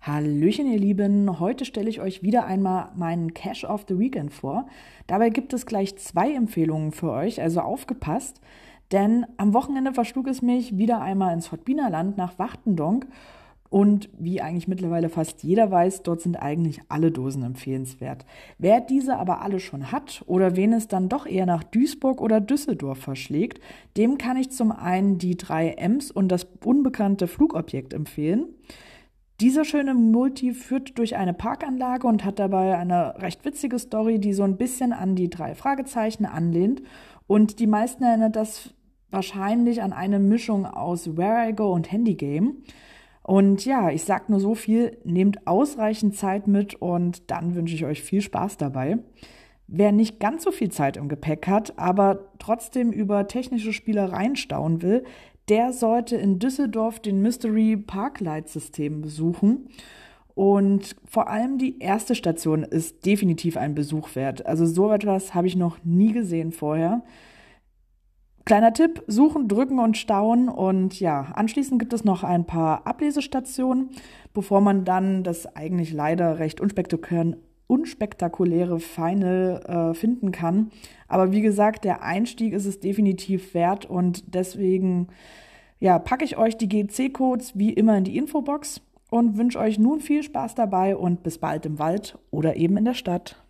Hallöchen, ihr Lieben. Heute stelle ich euch wieder einmal meinen Cash of the Weekend vor. Dabei gibt es gleich zwei Empfehlungen für euch, also aufgepasst. Denn am Wochenende verschlug es mich wieder einmal ins Fortbinerland nach Wachtendonk. Und wie eigentlich mittlerweile fast jeder weiß, dort sind eigentlich alle Dosen empfehlenswert. Wer diese aber alle schon hat oder wen es dann doch eher nach Duisburg oder Düsseldorf verschlägt, dem kann ich zum einen die drei M's und das unbekannte Flugobjekt empfehlen. Dieser schöne Multi führt durch eine Parkanlage und hat dabei eine recht witzige Story, die so ein bisschen an die drei Fragezeichen anlehnt. Und die meisten erinnert das wahrscheinlich an eine Mischung aus Where I Go und Handy Game. Und ja, ich sag nur so viel, nehmt ausreichend Zeit mit und dann wünsche ich euch viel Spaß dabei. Wer nicht ganz so viel Zeit im Gepäck hat, aber trotzdem über technische Spielereien staunen will, der sollte in Düsseldorf den Mystery Parklight System besuchen. Und vor allem die erste Station ist definitiv ein Besuch wert. Also so etwas habe ich noch nie gesehen vorher. Kleiner Tipp, suchen, drücken und staunen. Und ja, anschließend gibt es noch ein paar Ablesestationen, bevor man dann das eigentlich leider recht unspektakuläre, unspektakuläre Final äh, finden kann. Aber wie gesagt, der Einstieg ist es definitiv wert und deswegen ja, packe ich euch die GC-Codes wie immer in die Infobox und wünsche euch nun viel Spaß dabei und bis bald im Wald oder eben in der Stadt.